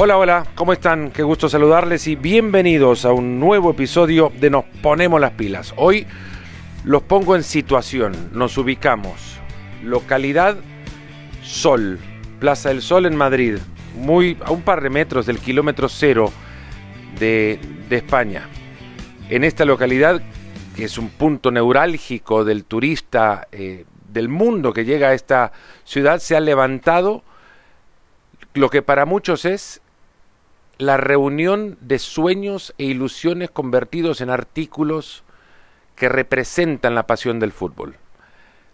Hola, hola, ¿cómo están? Qué gusto saludarles y bienvenidos a un nuevo episodio de Nos Ponemos las Pilas. Hoy los pongo en situación, nos ubicamos. Localidad Sol, Plaza del Sol en Madrid, muy a un par de metros del kilómetro cero de, de España. En esta localidad, que es un punto neurálgico del turista eh, del mundo que llega a esta ciudad, se ha levantado lo que para muchos es la reunión de sueños e ilusiones convertidos en artículos que representan la pasión del fútbol.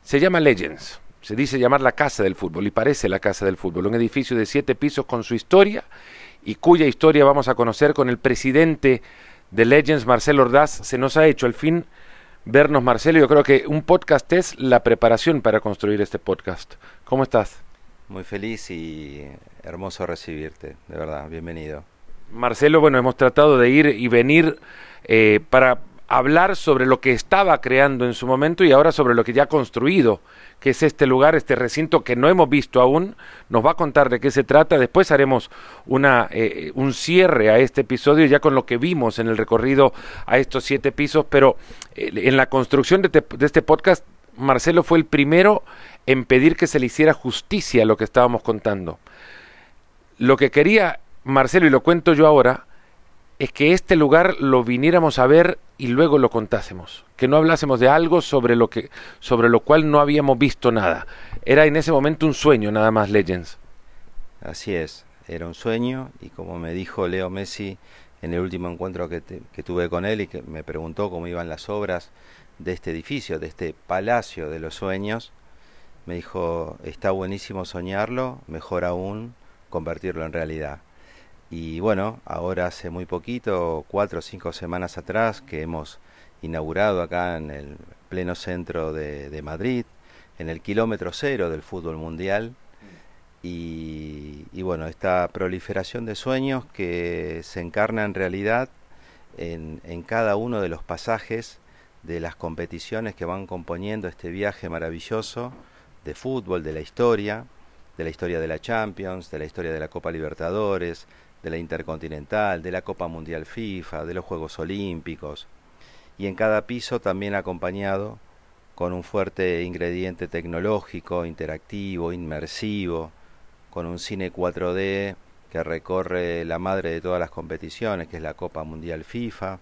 Se llama Legends, se dice llamar la casa del fútbol y parece la casa del fútbol, un edificio de siete pisos con su historia y cuya historia vamos a conocer con el presidente de Legends, Marcelo Ordaz. Se nos ha hecho al fin vernos, Marcelo. Yo creo que un podcast es la preparación para construir este podcast. ¿Cómo estás? Muy feliz y hermoso recibirte, de verdad, bienvenido. Marcelo, bueno, hemos tratado de ir y venir eh, para hablar sobre lo que estaba creando en su momento y ahora sobre lo que ya ha construido, que es este lugar, este recinto que no hemos visto aún. Nos va a contar de qué se trata. Después haremos una, eh, un cierre a este episodio ya con lo que vimos en el recorrido a estos siete pisos. Pero eh, en la construcción de, te, de este podcast, Marcelo fue el primero en pedir que se le hiciera justicia a lo que estábamos contando. Lo que quería Marcelo, y lo cuento yo ahora, es que este lugar lo viniéramos a ver y luego lo contásemos, que no hablásemos de algo sobre lo que sobre lo cual no habíamos visto nada. Era en ese momento un sueño nada más Legends. Así es, era un sueño y como me dijo Leo Messi en el último encuentro que, te, que tuve con él y que me preguntó cómo iban las obras de este edificio, de este palacio de los sueños, me dijo, está buenísimo soñarlo, mejor aún convertirlo en realidad. Y bueno, ahora hace muy poquito, cuatro o cinco semanas atrás, que hemos inaugurado acá en el pleno centro de, Madrid, en el kilómetro cero del fútbol mundial, y, y, bueno, esta proliferación de sueños que se encarna en realidad en, en cada uno de los pasajes de las competiciones que van componiendo este viaje maravilloso de fútbol, de la historia, de la historia de la Champions, de la historia de la Copa Libertadores, de la Intercontinental, de la Copa Mundial FIFA, de los Juegos Olímpicos, y en cada piso también acompañado con un fuerte ingrediente tecnológico, interactivo, inmersivo, con un cine 4D que recorre la madre de todas las competiciones, que es la Copa Mundial FIFA,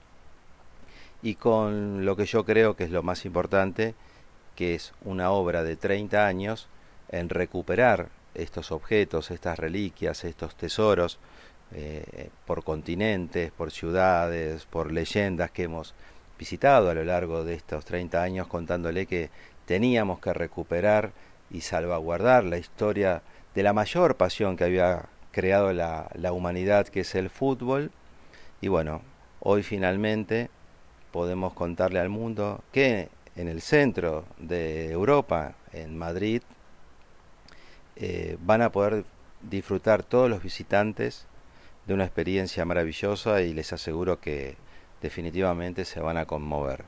y con lo que yo creo que es lo más importante, que es una obra de 30 años en recuperar estos objetos, estas reliquias, estos tesoros, eh, por continentes, por ciudades, por leyendas que hemos visitado a lo largo de estos 30 años, contándole que teníamos que recuperar y salvaguardar la historia de la mayor pasión que había creado la, humanidad, que es el fútbol. Y bueno, hoy finalmente podemos contarle al mundo que en el centro de Europa, en Madrid, eh, van a poder disfrutar todos los visitantes de una experiencia maravillosa y les aseguro que definitivamente se van a conmover.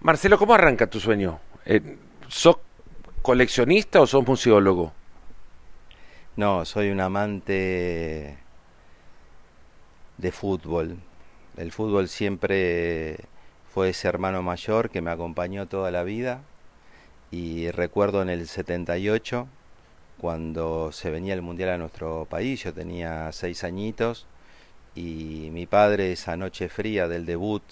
Marcelo, ¿cómo arranca tu sueño? Eh, ¿Sos coleccionista o sos museólogo? No, soy un amante de fútbol. El fútbol siempre fue ese hermano mayor que me acompañó toda la vida y recuerdo en el 78 cuando se venía el mundial a nuestro país, yo tenía seis añitos y mi padre esa noche fría del debut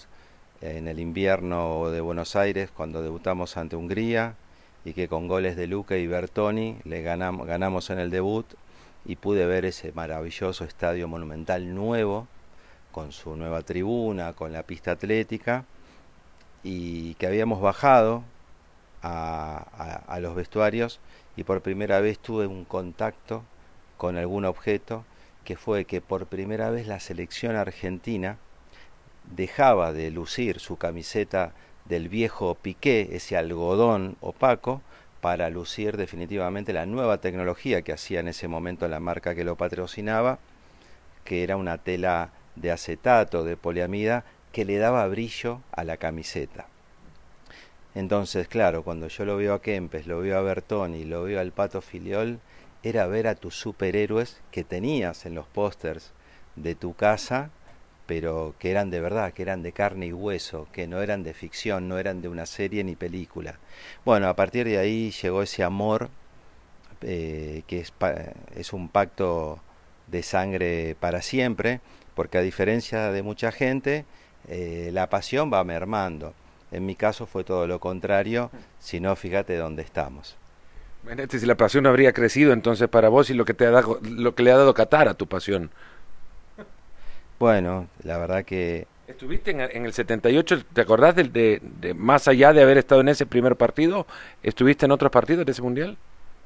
en el invierno de Buenos Aires cuando debutamos ante Hungría y que con goles de Luca y Bertoni le ganamos, ganamos en el debut y pude ver ese maravilloso estadio monumental nuevo con su nueva tribuna, con la pista atlética y que habíamos bajado a, a los vestuarios y por primera vez tuve un contacto con algún objeto que fue que por primera vez la selección argentina dejaba de lucir su camiseta del viejo piqué, ese algodón opaco, para lucir definitivamente la nueva tecnología que hacía en ese momento la marca que lo patrocinaba, que era una tela de acetato, de poliamida, que le daba brillo a la camiseta. Entonces, claro, cuando yo lo veo a Kempes, lo veo a Bertoni, lo veo al Pato Filiol, era ver a tus superhéroes que tenías en los pósters de tu casa, pero que eran de verdad, que eran de carne y hueso, que no eran de ficción, no eran de una serie ni película. Bueno, a partir de ahí llegó ese amor, eh, que es, es un pacto de sangre para siempre, porque a diferencia de mucha gente, eh, la pasión va mermando. En mi caso fue todo lo contrario, si no, fíjate dónde estamos. si la pasión habría crecido entonces para vos y lo que, te ha dado, lo que le ha dado Qatar a tu pasión. Bueno, la verdad que... ¿Estuviste en, el 78, te acordás de, de, de, más allá de haber estado en ese primer partido, estuviste en otros partidos de ese mundial?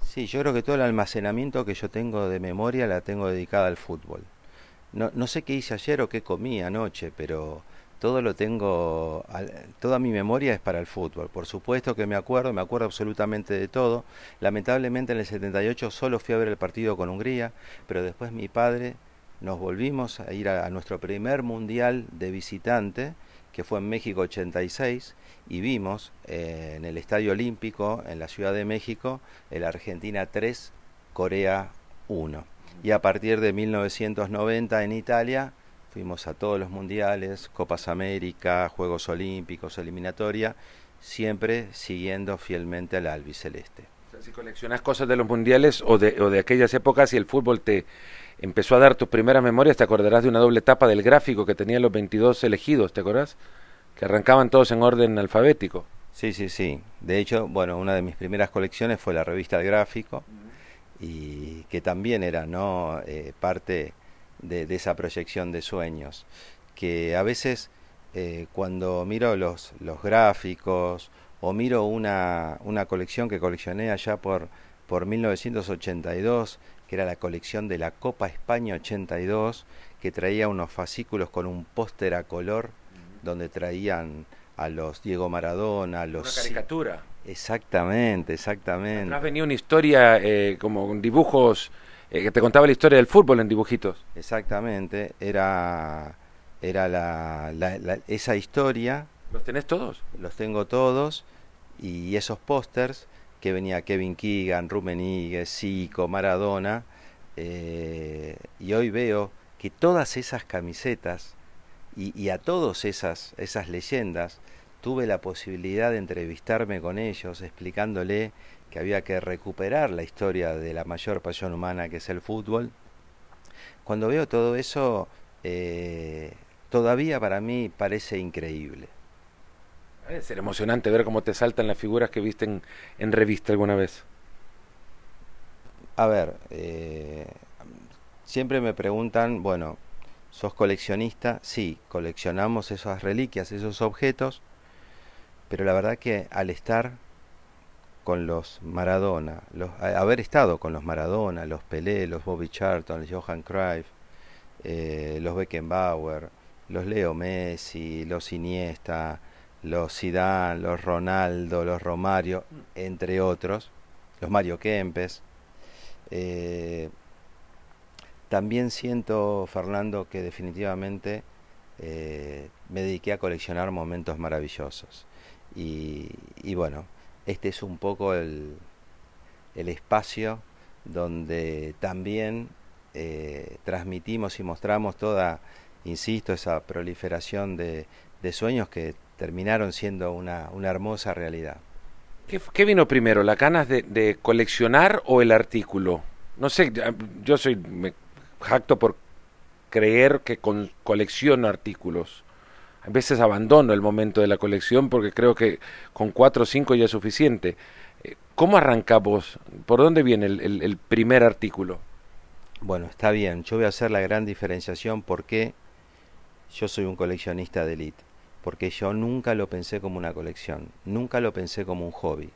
Sí, yo creo que todo el almacenamiento que yo tengo de memoria la tengo dedicada al fútbol. No, no sé qué hice ayer o qué comí anoche, pero todo lo tengo, toda mi memoria es para el fútbol. Por supuesto que me acuerdo, me acuerdo absolutamente de todo. Lamentablemente en el 78 solo fui a ver el partido con Hungría, pero después mi padre nos volvimos a ir a, nuestro primer mundial de visitante, que fue en México 86, y vimos eh, en el Estadio Olímpico, en la Ciudad de México, el Argentina 3, Corea 1. Y a partir de 1990 en Italia, fuimos a todos los mundiales, Copas América, Juegos Olímpicos, eliminatoria, siempre siguiendo fielmente al albiceleste. si coleccionas cosas de los mundiales o de, o de aquellas épocas y el fútbol te empezó a dar tus primeras memorias, te acordarás de una doble etapa del gráfico que tenían los 22 elegidos, ¿te acordás? Que arrancaban todos en orden alfabético. Sí, sí, sí. De hecho, bueno, una de mis primeras colecciones fue la revista El Gráfico y que también era, ¿no? Eh, parte de, esa proyección de sueños, que a veces eh, cuando miro los, los gráficos o miro una, una colección que coleccioné allá por, por 1982, que era la colección de la Copa España 82, que traía unos fascículos con un póster a color donde traían a los Diego Maradona, a los... Una caricatura. Exactamente, exactamente. Atrás venía una historia eh, como dibujos eh, que te contaba la historia del fútbol en dibujitos. Exactamente, era, era la, esa historia. ¿Los tenés todos? Los tengo todos y esos pósters que venía Kevin Keegan, Rummenigge, Zico, Maradona, eh, y hoy veo que todas esas camisetas y, y a todas esas, esas leyendas tuve la posibilidad de entrevistarme con ellos explicándole que había que recuperar la historia de la mayor pasión humana que es el fútbol. Cuando veo todo eso, eh, todavía para mí parece increíble. Debe ser emocionante ver cómo te saltan las figuras que viste en, revista alguna vez. A ver, eh, siempre me preguntan, bueno, ¿sos coleccionista? Sí, coleccionamos esas reliquias, esos objetos, pero la verdad que al estar con los Maradona, los, haber estado con los Maradona, los Pelé, los Bobby Charlton, los Johan Cruyff, eh, los Beckenbauer, los Leo Messi, los Iniesta, los Zidane, los Ronaldo, los Romario, entre otros, los Mario Kempes. Eh, también siento, Fernando, que definitivamente eh, me dediqué a coleccionar momentos maravillosos. Y, y bueno, este es un poco el, el espacio donde también eh, transmitimos y mostramos toda, insisto, esa proliferación de, de sueños que terminaron siendo una, una hermosa realidad. ¿Qué, ¿Qué, vino primero, la ganas de, de, coleccionar o el artículo? No sé, yo soy, me jacto por creer que con, colecciono artículos a veces abandono el momento de la colección porque creo que con cuatro o cinco ya es suficiente. Eh, ¿Cómo arrancamos? ¿Por dónde viene el, primer artículo? Bueno, está bien. Yo voy a hacer la gran diferenciación porque yo soy un coleccionista de élite. Porque yo nunca lo pensé como una colección, nunca lo pensé como un hobby,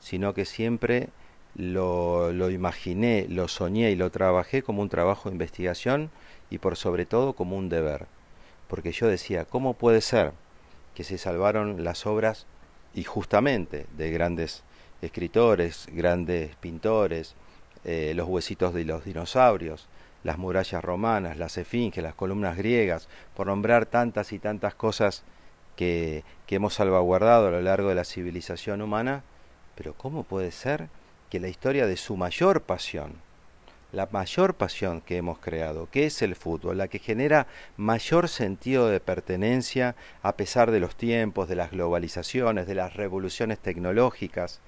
sino que siempre lo, lo imaginé, lo soñé y lo trabajé como un trabajo de investigación y por sobre todo como un deber porque yo decía, ¿cómo puede ser que se salvaron las obras y justamente de grandes escritores, grandes pintores, eh, los huesitos de los dinosaurios, las murallas romanas, las esfinges, las columnas griegas, por nombrar tantas y tantas cosas que, que hemos salvaguardado a lo largo de la civilización humana, pero ¿cómo puede ser que la historia de su mayor pasión, la mayor pasión que hemos creado, que es el fútbol, la que genera mayor sentido de pertenencia a pesar de los tiempos, de las globalizaciones, de las revoluciones tecnológicas.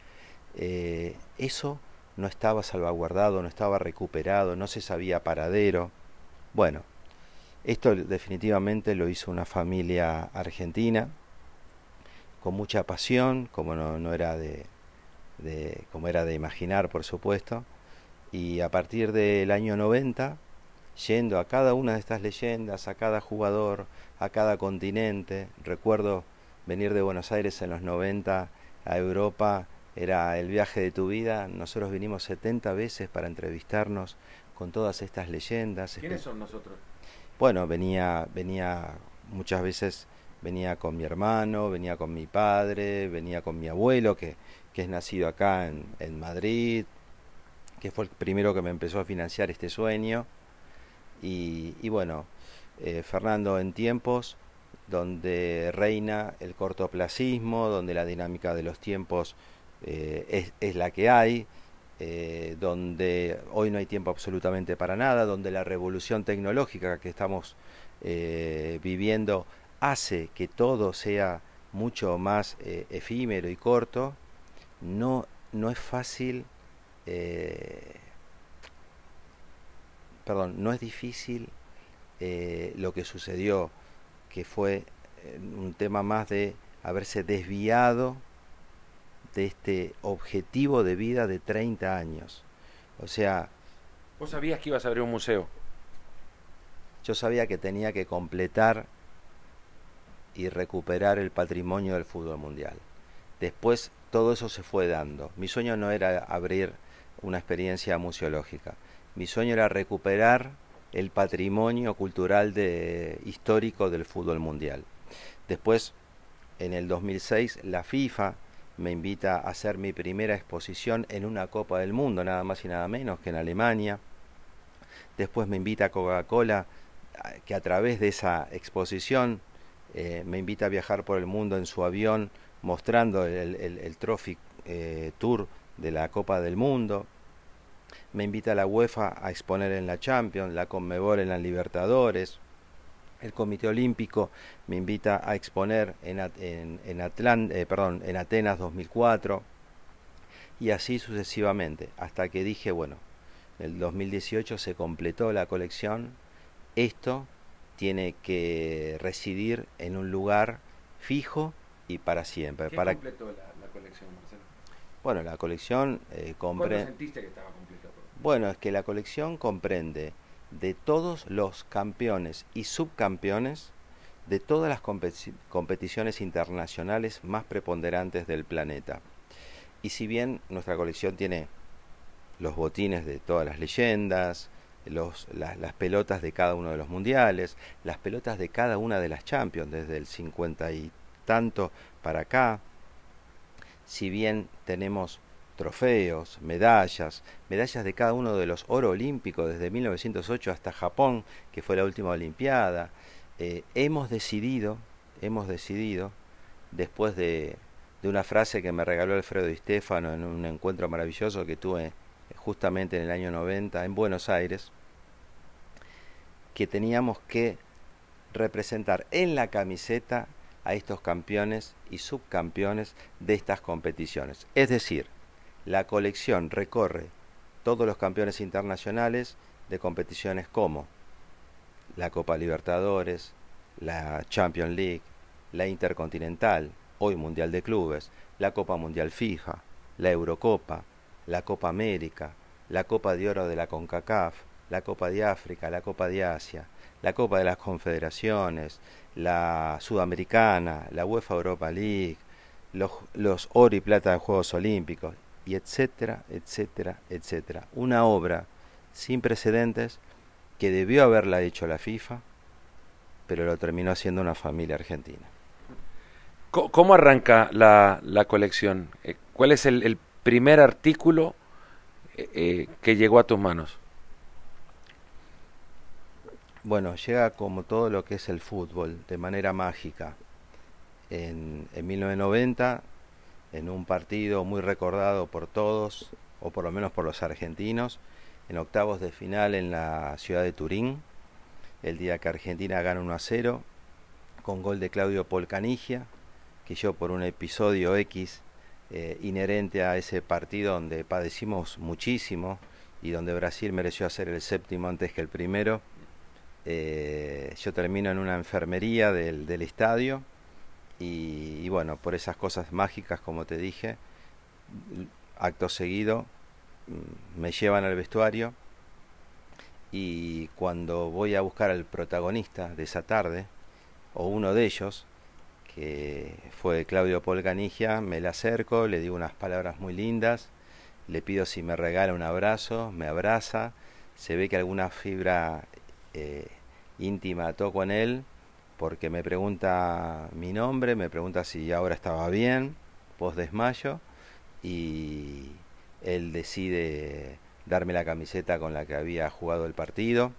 Eh, eso no estaba salvaguardado, no estaba recuperado, no se sabía paradero. Bueno, esto definitivamente lo hizo una familia argentina, con mucha pasión, como no, era de, como era de imaginar, por supuesto, y a partir del año 90, yendo a cada una de estas leyendas, a cada jugador, a cada continente, recuerdo venir de Buenos Aires en los 90 a Europa, era el viaje de tu vida, nosotros vinimos 70 veces para entrevistarnos con todas estas leyendas. ¿Quiénes son nosotros? Bueno, venía, venía muchas veces venía con mi hermano, venía con mi padre, venía con mi abuelo, que, que es nacido acá en, en, Madrid, que fue el primero que me empezó a financiar este sueño. Y, bueno, eh, Fernando, en tiempos donde reina el cortoplacismo, donde la dinámica de los tiempos eh, es, la que hay, eh, donde hoy no hay tiempo absolutamente para nada, donde la revolución tecnológica que estamos viviendo hace que todo sea mucho más efímero y corto, no, no es fácil, eh, perdón, no es difícil eh, lo que sucedió, que fue un tema más de haberse desviado de este objetivo de vida de 30 años. O sea... ¿Vos sabías que ibas a abrir un museo? Yo sabía que tenía que completar y recuperar el patrimonio del fútbol mundial. Después todo eso se fue dando. Mi sueño no era abrir una experiencia museológica. Mi sueño era recuperar el patrimonio cultural de, histórico del fútbol mundial. Después, en el 2006, la FIFA me invita a hacer mi primera exposición en una Copa del Mundo, nada más y nada menos que en Alemania. Después me invita Coca-Cola, que a través de esa exposición eh, me invita a viajar por el mundo en su avión mostrando el Trophy eh, Tour de la Copa del Mundo. Me invita a la UEFA a exponer en la Champions, la Conmebol en la Libertadores. El Comité Olímpico me invita a exponer en, en, en, Atlant eh, perdón, en Atenas 2004 y así sucesivamente, hasta que dije, bueno, en el 2018 se completó la colección, esto tiene que residir en un lugar fijo y para siempre. ¿Qué para... completó la? Bueno, la colección eh, comprende... sentiste que estaba completa? Bueno, es que la colección comprende de todos los campeones y subcampeones de todas las competi competiciones internacionales más preponderantes del planeta. Y si bien nuestra colección tiene los botines de todas las leyendas, los, las, las, pelotas de cada uno de los mundiales, las pelotas de cada una de las Champions, desde el 50 y tanto para acá. Si bien tenemos trofeos, medallas, medallas de cada uno de los oro olímpicos desde 1908 hasta Japón, que fue la última Olimpiada, eh, hemos decidido, hemos decidido, después de, de, una frase que me regaló Alfredo Di Stefano en un encuentro maravilloso que tuve justamente en el año 90 en Buenos Aires, que teníamos que representar en la camiseta a estos campeones y subcampeones de estas competiciones. Es decir, la colección recorre todos los campeones internacionales de competiciones como la Copa Libertadores, la Champions League, la Intercontinental, hoy Mundial de Clubes, la Copa Mundial FIFA, la Eurocopa, la Copa América, la Copa de Oro de la CONCACAF, la Copa de África, la Copa de Asia, la Copa de las Confederaciones, la Sudamericana, la UEFA Europa League, los, oro y plata de Juegos Olímpicos, y etcétera, etcétera, etcétera. Una obra sin precedentes que debió haberla hecho la FIFA, pero lo terminó haciendo una familia argentina. ¿Cómo arranca la, la colección? Eh, ¿Cuál es el, primer artículo eh, que llegó a tus manos? Bueno, llega como todo lo que es el fútbol, de manera mágica. En, en 1990, en un partido muy recordado por todos, o por lo menos por los argentinos, en octavos de final en la ciudad de Turín, el día que Argentina gana 1 a 0, con gol de Claudio Polcanigia, que yo por un episodio X eh, inherente a ese partido donde padecimos muchísimo y donde Brasil mereció hacer el séptimo antes que el primero, eh, yo termino en una enfermería del, estadio y, bueno, por esas cosas mágicas, como te dije, acto seguido mm, me llevan al vestuario y cuando voy a buscar al protagonista de esa tarde, o uno de ellos, que fue Claudio Polcanigia, me le acerco, le digo unas palabras muy lindas, le pido si me regala un abrazo, me abraza, se ve que alguna fibra eh, íntima toco en él, porque me pregunta mi nombre, me pregunta si ahora estaba bien, post desmayo, y él decide darme la camiseta con la que había jugado el partido.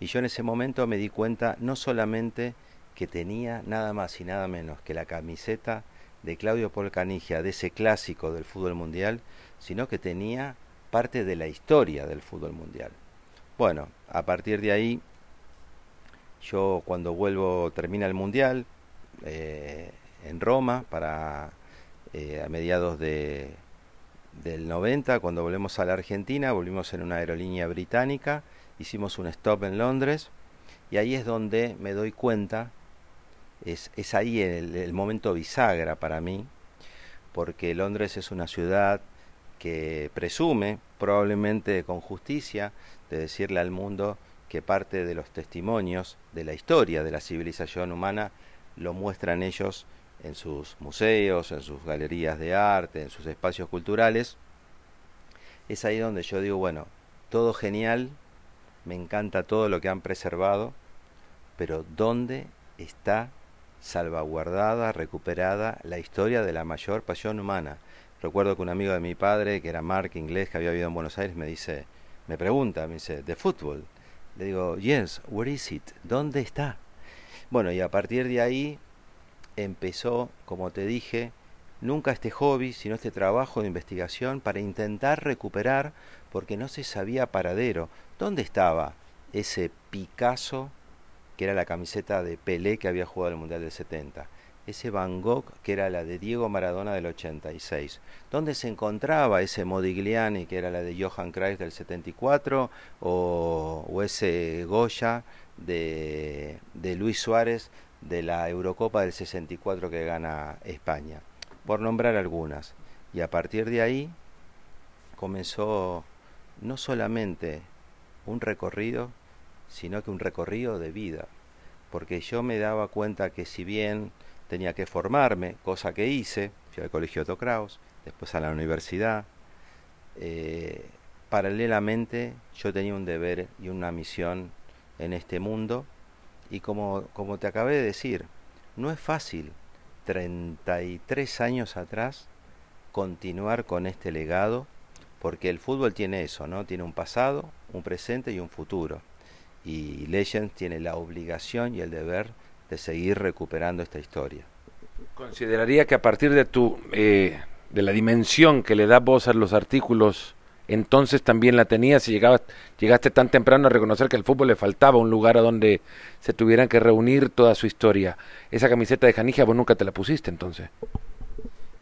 Y yo en ese momento me di cuenta no solamente que tenía nada más y nada menos que la camiseta de Claudio Polcanigia, de ese clásico del fútbol mundial, sino que tenía parte de la historia del fútbol mundial. Bueno, a partir de ahí, yo cuando vuelvo, termina el mundial eh, en Roma para eh, a mediados de, del 90, cuando volvemos a la Argentina, volvimos en una aerolínea británica, hicimos un stop en Londres y ahí es donde me doy cuenta es, es ahí el, el momento bisagra para mí, porque Londres es una ciudad que presume, probablemente con justicia, de decirle al mundo que parte de los testimonios de la historia de la civilización humana lo muestran ellos en sus museos, en sus galerías de arte, en sus espacios culturales. Es ahí donde yo digo, bueno, todo genial, me encanta todo lo que han preservado, pero ¿dónde está salvaguardada, recuperada la historia de la mayor pasión humana. Recuerdo que un amigo de mi padre, que era Mark inglés, que había vivido en Buenos Aires, me dice, me pregunta, me dice, ¿de fútbol? Le digo, yes, where is it? ¿Dónde está? Bueno, y a partir de ahí empezó, como te dije, nunca este hobby, sino este trabajo de investigación para intentar recuperar, porque no se sabía paradero, dónde estaba ese Picasso que era la camiseta de Pelé que había jugado el Mundial del 70. Ese Van Gogh, que era la de Diego Maradona del 86. ¿Dónde se encontraba ese Modigliani, que era la de Johan Cruyff del 74? O, ese Goya de, de Luis Suárez de la Eurocopa del 64 que gana España. Por nombrar algunas. Y a partir de ahí comenzó no solamente un recorrido, sino que un recorrido de vida, porque yo me daba cuenta que si bien tenía que formarme, cosa que hice, fui al colegio Otto Kraus, después a la universidad, eh, paralelamente yo tenía un deber y una misión en este mundo y como, como te acabé de decir, no es fácil 33 años atrás continuar con este legado porque el fútbol tiene eso, ¿no? Tiene un pasado, un presente y un futuro y Legends tiene la obligación y el deber de seguir recuperando esta historia. Consideraría que a partir de tu eh, de la dimensión que le da vos a los artículos, entonces también la tenías y llegabas, llegaste tan temprano a reconocer que al fútbol le faltaba un lugar a donde se tuvieran que reunir toda su historia. Esa camiseta de Janigia vos nunca te la pusiste entonces.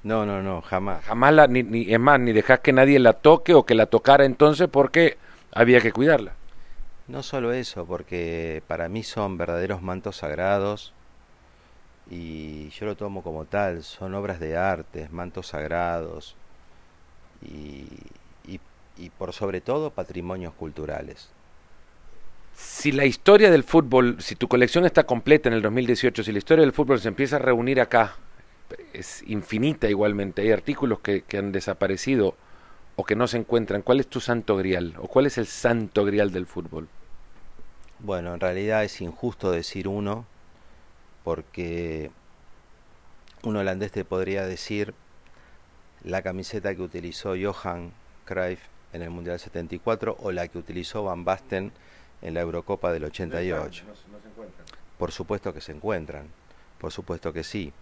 No, no, no, jamás. Jamás la, ni, ni, es más, ni dejás que nadie la toque o que la tocara entonces porque había que cuidarla. No solo eso, porque para mí son verdaderos mantos sagrados y yo lo tomo como tal, son obras de arte, mantos sagrados y, y, por sobre todo patrimonios culturales. Si la historia del fútbol, si tu colección está completa en el 2018, si la historia del fútbol se empieza a reunir acá, es infinita igualmente, hay artículos que, que han desaparecido o que no se encuentran, ¿cuál es tu santo grial? ¿O cuál es el santo grial del fútbol? Bueno, en realidad es injusto decir uno, porque un holandés te podría decir la camiseta que utilizó Johan Cruyff en el Mundial 74 o la que utilizó Van Basten en la Eurocopa del 88. Por supuesto que se encuentran, por supuesto que sí.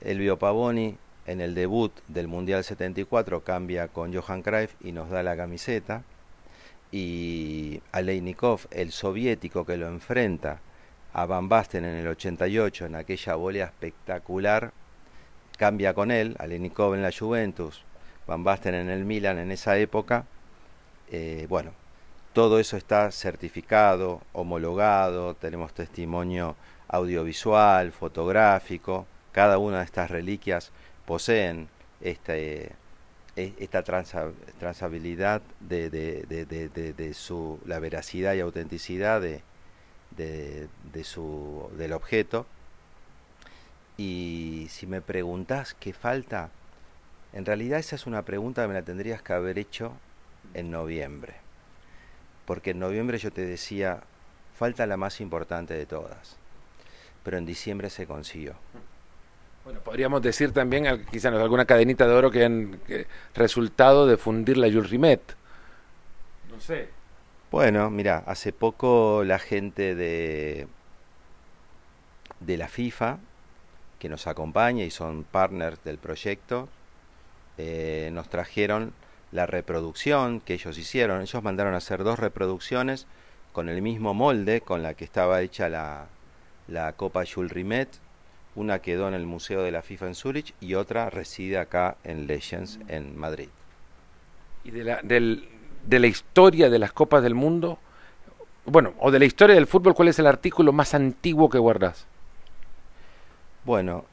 Elvio Pavoni en el debut del Mundial 74 cambia con Johan Cruyff y nos da la camiseta. y Aleinikov, el soviético que lo enfrenta a Van Basten en el 88 en aquella volea espectacular, cambia con él, Aleinikov en la Juventus, Van Basten en el Milan en esa época, eh, bueno, todo eso está certificado, homologado, tenemos testimonio audiovisual, fotográfico, cada una de estas reliquias poseen este, e, esta transabilidad de, la veracidad y autenticidad del objeto. Y si me preguntas qué falta, en realidad esa es una pregunta que me la tendrías que haber hecho en noviembre. Porque en noviembre yo te decía, falta la más importante de todas. Pero en diciembre se consiguió. Bueno, podríamos decir también, quizás alguna cadenita de oro que han resultado de fundir la Jules Rimet. No sé. Bueno, mira, hace poco la gente de, de la FIFA, que nos acompaña y son partners del proyecto, eh, nos trajeron la reproducción que ellos hicieron. Ellos mandaron a hacer dos reproducciones con el mismo molde con la que estaba hecha la, la Copa Jules Rimet una quedó en el Museo de la FIFA en Zurich y otra reside acá en Legends, en Madrid. ¿Y de la, de la historia de las Copas del Mundo? Bueno, o de la historia del fútbol, ¿cuál es el artículo más antiguo que guardas? Bueno,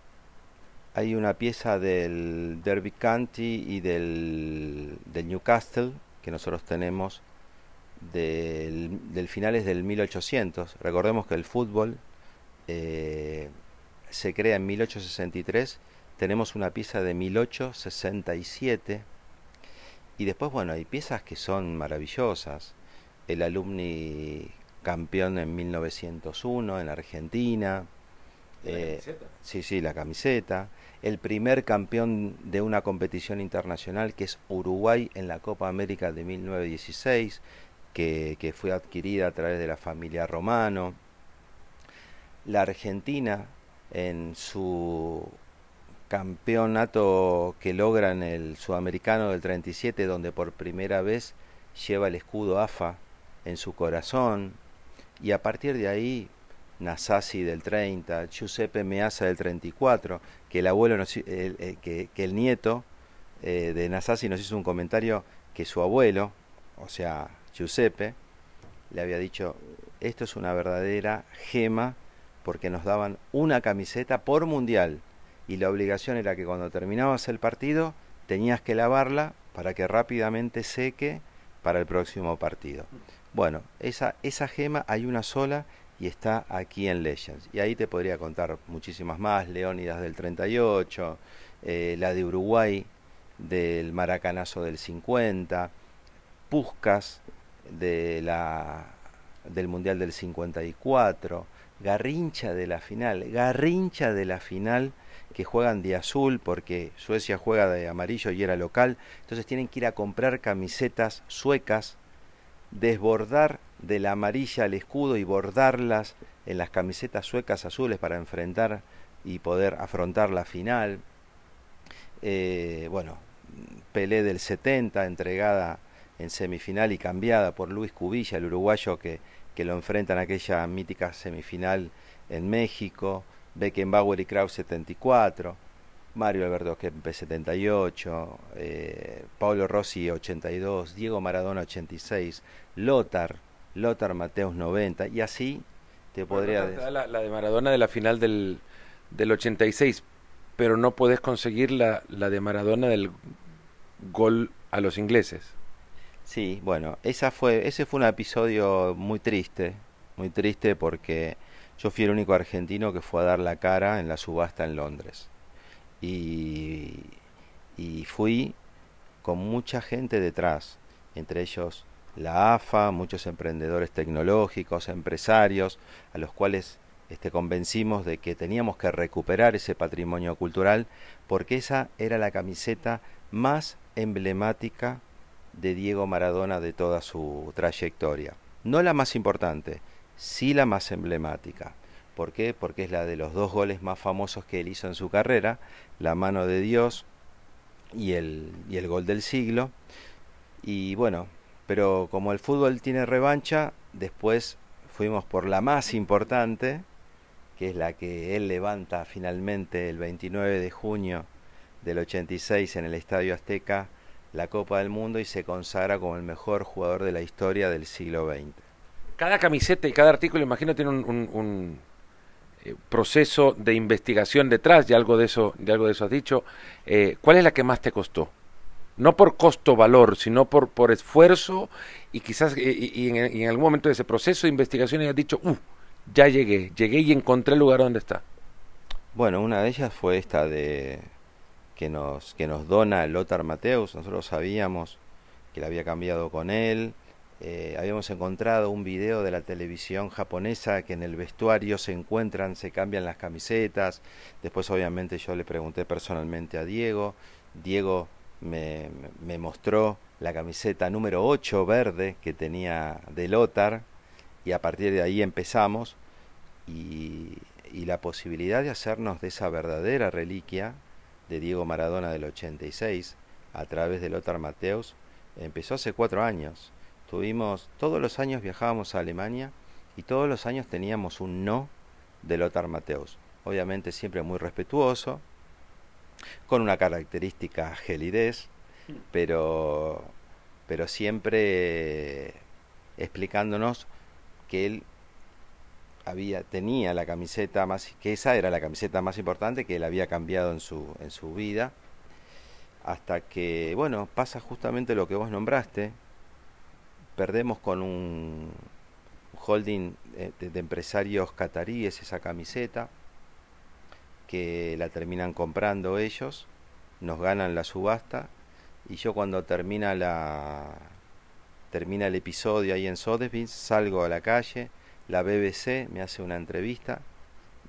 hay una pieza del Derby County y del, del Newcastle que nosotros tenemos del, del finales del 1800. Recordemos que el fútbol eh, se crea en 1863, tenemos una pieza de 1867 y después, bueno, hay piezas que son maravillosas. El alumni campeón en 1901 en Argentina. Eh, sí, sí, la camiseta. El primer campeón de una competición internacional que es Uruguay en la Copa América de 1916, que, que fue adquirida a través de la familia Romano. La Argentina en su campeonato que logra en el sudamericano del 37, donde por primera vez lleva el escudo AFA en su corazón, y a partir de ahí Nasasi del 30, Giuseppe Meazza del 34, que el abuelo que, que, el nieto eh, de Nasasi nos hizo un comentario que su abuelo, o sea, Giuseppe, le había dicho, esto es una verdadera gema porque nos daban una camiseta por mundial y la obligación era que cuando terminabas el partido tenías que lavarla para que rápidamente seque para el próximo partido. Bueno, esa, esa gema hay una sola y está aquí en Legends. Y ahí te podría contar muchísimas más, Leónidas del 38, eh, la de Uruguay del Maracanazo del 50, Puscas de la, del Mundial del 54, Garrincha de la final, Garrincha de la final que juegan de azul porque Suecia juega de amarillo y era local, entonces tienen que ir a comprar camisetas suecas, desbordar de la amarilla al escudo y bordarlas en las camisetas suecas azules para enfrentar y poder afrontar la final. Eh, bueno, Pelé del 70, entregada en semifinal y cambiada por Luis Cubilla, el uruguayo que que lo enfrentan a aquella mítica semifinal en México, Beckenbauer y Kraus 74, Mario Alberto Kempe 78, eh, Paulo Rossi 82, Diego Maradona 86, Lothar, Lothar Mateus 90, y así te podría decir. La, de Maradona de la final del, del 86, pero no puedes conseguir la, la de Maradona del gol a los ingleses. Sí, bueno, esa fue, ese fue un episodio muy triste, muy triste porque yo fui el único argentino que fue a dar la cara en la subasta en Londres. Y, y fui con mucha gente detrás, entre ellos la AFA, muchos emprendedores tecnológicos, empresarios, a los cuales este, convencimos de que teníamos que recuperar ese patrimonio cultural, porque esa era la camiseta más emblemática de Diego Maradona de toda su trayectoria. No la más importante, sí la más emblemática. ¿Por qué? Porque es la de los dos goles más famosos que él hizo en su carrera, la mano de Dios y el, y el gol del siglo. Y bueno, Pero como el fútbol tiene revancha, después fuimos por la más importante, que es la que él levanta finalmente el 29 de junio del 86 en el Estadio Azteca, la Copa del Mundo y se consagra como el mejor jugador de la historia del siglo XX. Cada camiseta y cada artículo, imagino, tiene un, eh, proceso de investigación detrás, y algo de eso, de algo de eso has dicho. Eh, ¿Cuál es la que más te costó? No por costo-valor, sino por, por esfuerzo y quizás y, en, algún momento de ese proceso de investigación hayas dicho, uh, ya llegué, llegué y encontré el lugar donde está. Bueno, una de ellas fue esta de que nos, que nos dona Lothar Mateus. Nosotros sabíamos que la había cambiado con él. Eh, habíamos encontrado un video de la televisión japonesa que en el vestuario se encuentran, se cambian las camisetas. Después obviamente yo le pregunté personalmente a Diego. Diego me, me mostró la camiseta número 8 verde que tenía de Lothar y a partir de ahí empezamos y, y la posibilidad de hacernos de esa verdadera reliquia de Diego Maradona del 86 a través de Lothar Mateus empezó hace cuatro años. Tuvimos, todos los años viajábamos a Alemania y todos los años teníamos un no de Lothar Mateus. Obviamente siempre muy respetuoso, con una característica gelidez, pero, pero siempre explicándonos que él tenía la camiseta más, que esa era la camiseta más importante que él había cambiado en su, en su vida, hasta que, bueno, pasa justamente lo que vos nombraste, perdemos con un holding de, de empresarios cataríes esa camiseta, que la terminan comprando ellos, nos ganan la subasta, y yo cuando termina la termina el episodio ahí en Sotheby's, salgo a la calle, la BBC me hace una entrevista,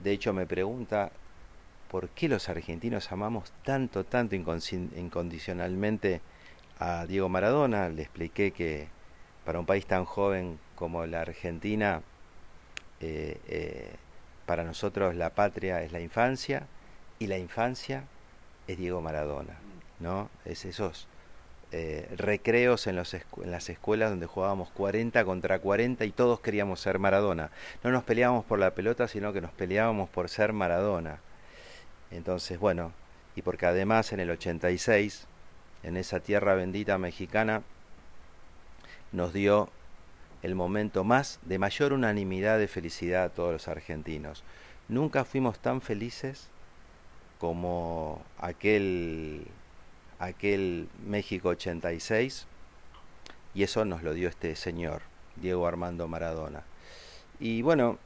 de hecho me pregunta por qué los argentinos amamos tanto, tanto incondicionalmente a Diego Maradona. Le expliqué que para un país tan joven como la Argentina, eh, eh, para nosotros la patria es la infancia y la infancia es Diego Maradona, ¿no? Es esos eh, recreos en, los en las escuelas donde jugábamos 40 contra 40 y todos queríamos ser Maradona. No nos peleábamos por la pelota, sino que nos peleábamos por ser Maradona. Entonces, bueno, y porque además en el 86, en esa tierra bendita mexicana, nos dio el momento más de mayor unanimidad de felicidad a todos los argentinos. Nunca fuimos tan felices como aquel aquel México 86 y eso nos lo dio este señor, Diego Armando Maradona. Y bueno,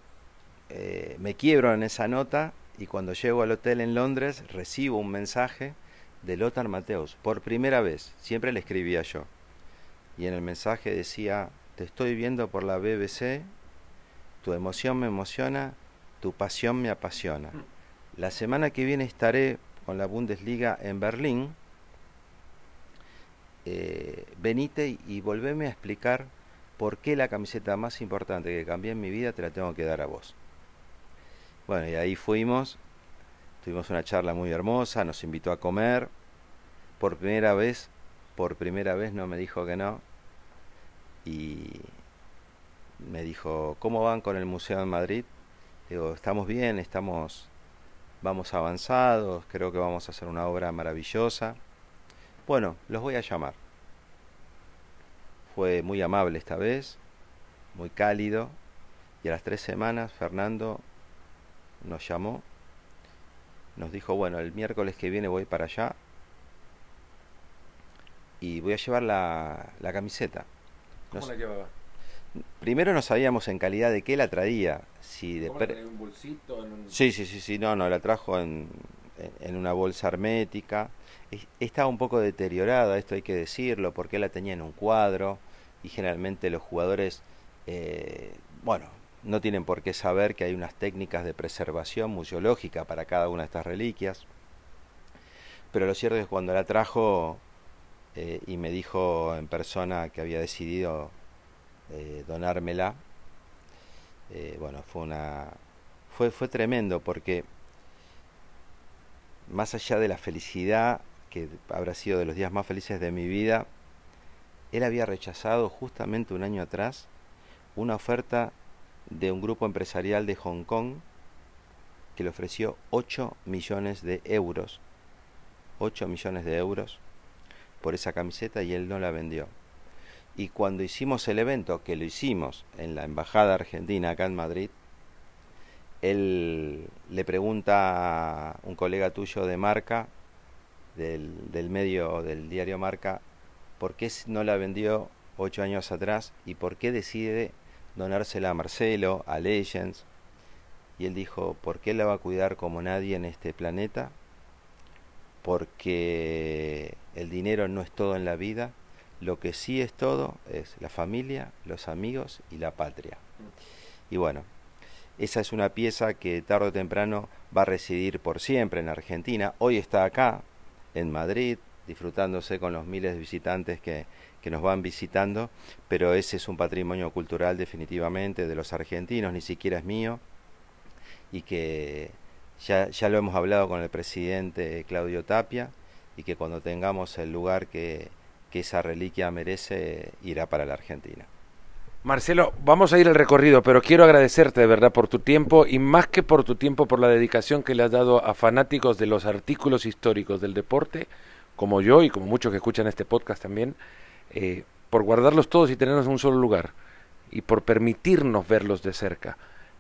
eh, me quiebro en esa nota y cuando llego al hotel en Londres recibo un mensaje de Lothar Mateus, por primera vez, siempre le escribía yo. Y en el mensaje decía, te estoy viendo por la BBC, tu emoción me emociona, tu pasión me apasiona. La semana que viene estaré con la Bundesliga en Berlín eh, venite y volveme a explicar por qué la camiseta más importante que cambié en mi vida te la tengo que dar a vos. Bueno, y ahí fuimos, tuvimos una charla muy hermosa, nos invitó a comer, por primera vez, por primera vez no me dijo que no, y me dijo, ¿cómo van con el Museo en Madrid? Digo, estamos bien, estamos, vamos avanzados, creo que vamos a hacer una obra maravillosa. Bueno, los voy a llamar. Fue muy amable esta vez, muy cálido, y a las tres semanas Fernando nos llamó, nos dijo, bueno, el miércoles que viene voy para allá y voy a llevar la, la camiseta. ¿Cómo la llevaba? Primero no sabíamos en calidad de qué la traía. Si de un bolsito? Sí, sí, sí, sí, no, no, la trajo en, en una bolsa hermética estaba un poco deteriorada, esto hay que decirlo, porque la tenía en un cuadro y generalmente los jugadores, eh, bueno, no tienen por qué saber que hay unas técnicas de preservación museológica para cada una de estas reliquias. Pero lo cierto es que cuando la trajo eh, y me dijo en persona que había decidido eh, donármela, bueno, fue una fue fue tremendo porque más allá de la felicidad que habrá sido de los días más felices de mi vida, él había rechazado justamente un año atrás una oferta de un grupo empresarial de Hong Kong que le ofreció 8 millones de euros. 8 millones de euros por esa camiseta y él no la vendió. Y cuando hicimos el evento, que lo hicimos en la Embajada Argentina acá en Madrid, él le pregunta a un colega tuyo de marca, del, del medio del diario Marca, por qué no la vendió ocho años atrás y por qué decide donársela a Marcelo, a Legends. Y él dijo, ¿por qué la va a cuidar como nadie en este planeta? Porque el dinero no es todo en la vida, lo que sí es todo es la familia, los amigos y la patria. Y bueno, esa es una pieza que tarde o temprano va a residir por siempre en Argentina. Hoy está acá, en Madrid, disfrutándose con los miles de visitantes que, que nos van visitando, pero ese es un patrimonio cultural definitivamente de los argentinos, ni siquiera es mío, y que ya, ya lo hemos hablado con el presidente Claudio Tapia, y que cuando tengamos el lugar que, que esa reliquia merece, irá para la Argentina. Marcelo, vamos a ir al recorrido, pero quiero agradecerte de verdad por tu tiempo y más que por tu tiempo, por la dedicación que le has dado a fanáticos de los artículos históricos del deporte, como yo y como muchos que escuchan este podcast también, eh, por guardarlos todos y tenerlos en un solo lugar y por permitirnos verlos de cerca.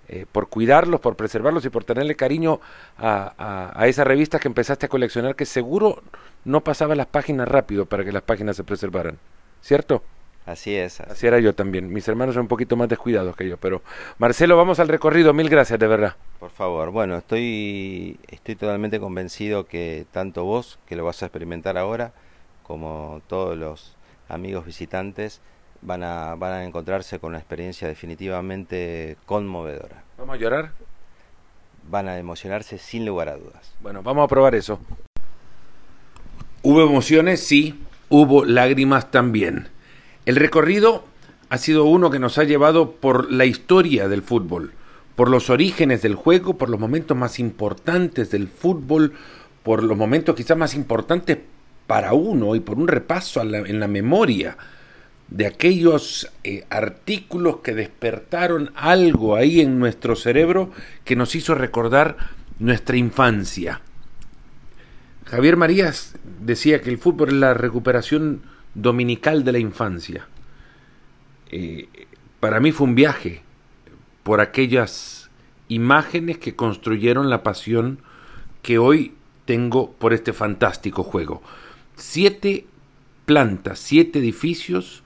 Eh, por cuidarlos, por preservarlos y por tenerle cariño a, a, a esa revista que empezaste a coleccionar, que seguro no pasaba las páginas rápido para que las páginas se preservaran, ¿cierto? Así es. Así. era yo también. Mis hermanos son un poquito más descuidados que yo, pero Marcelo, vamos al recorrido. Mil gracias, de verdad. Por favor. Bueno, estoy estoy totalmente convencido que tanto vos, que lo vas a experimentar ahora, como todos los amigos visitantes van a van a encontrarse con una experiencia definitivamente conmovedora. ¿Vamos a llorar? Van a emocionarse sin lugar a dudas. Bueno, vamos a probar eso. Hubo emociones, sí. Hubo lágrimas también. El recorrido ha sido uno que nos ha llevado por la historia del fútbol, por los orígenes del juego, por los momentos más importantes del fútbol, por los momentos quizás más importantes para uno y por un repaso en la memoria de aquellos eh, artículos que despertaron algo ahí en nuestro cerebro que nos hizo recordar nuestra infancia. Javier Marías decía que el fútbol es la recuperación dominical de la infancia. Eh, para mí fue un viaje por aquellas imágenes que construyeron la pasión que hoy tengo por este fantástico juego. Siete plantas, siete edificios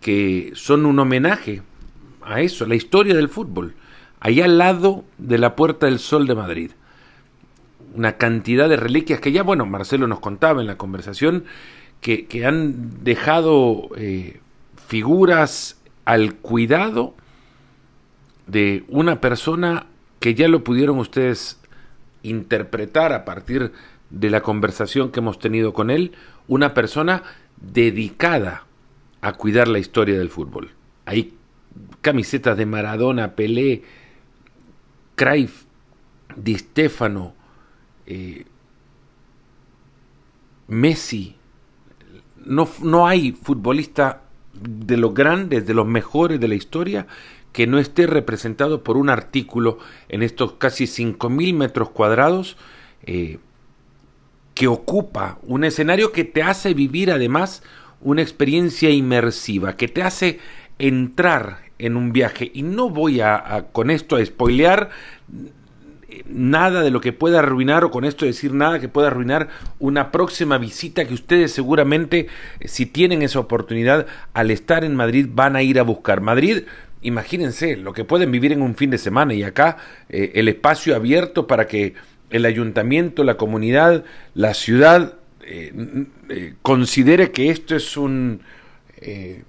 que son un homenaje a eso, a la historia del fútbol, allá al lado de la Puerta del Sol de Madrid. Una cantidad de reliquias que ya, bueno, Marcelo nos contaba en la conversación, que, han dejado eh, figuras al cuidado de una persona que ya lo pudieron ustedes interpretar a partir de la conversación que hemos tenido con él, una persona dedicada a cuidar la historia del fútbol. Hay camisetas de Maradona, Pelé, Cruyff, Di Stefano, eh, Messi, no, no hay futbolista de los grandes, de los mejores de la historia, que no esté representado por un artículo en estos casi 5.000 metros cuadrados eh, que ocupa un escenario que te hace vivir además una experiencia inmersiva, que te hace entrar en un viaje. Y no voy a, a con esto a spoilear nada de lo que pueda arruinar o con esto decir nada que pueda arruinar una próxima visita que ustedes seguramente si tienen esa oportunidad al estar en Madrid van a ir a buscar. Madrid imagínense lo que pueden vivir en un fin de semana y acá eh, el espacio abierto para que el ayuntamiento, la comunidad, la ciudad eh, eh, considere que esto es un, eh,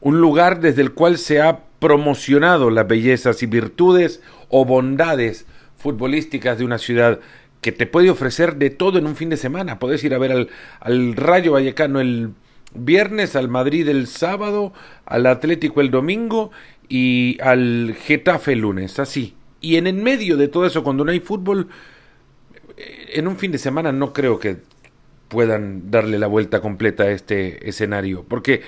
un lugar desde el cual se ha promocionado las bellezas y virtudes o bondades futbolísticas de una ciudad que te puede ofrecer de todo en un fin de semana. Puedes ir a ver al, al Rayo Vallecano el viernes, al Madrid el sábado, al Atlético el domingo y al Getafe el lunes, así. Y en el medio de todo eso, cuando no hay fútbol, en un fin de semana no creo que puedan darle la vuelta completa a este escenario. Porque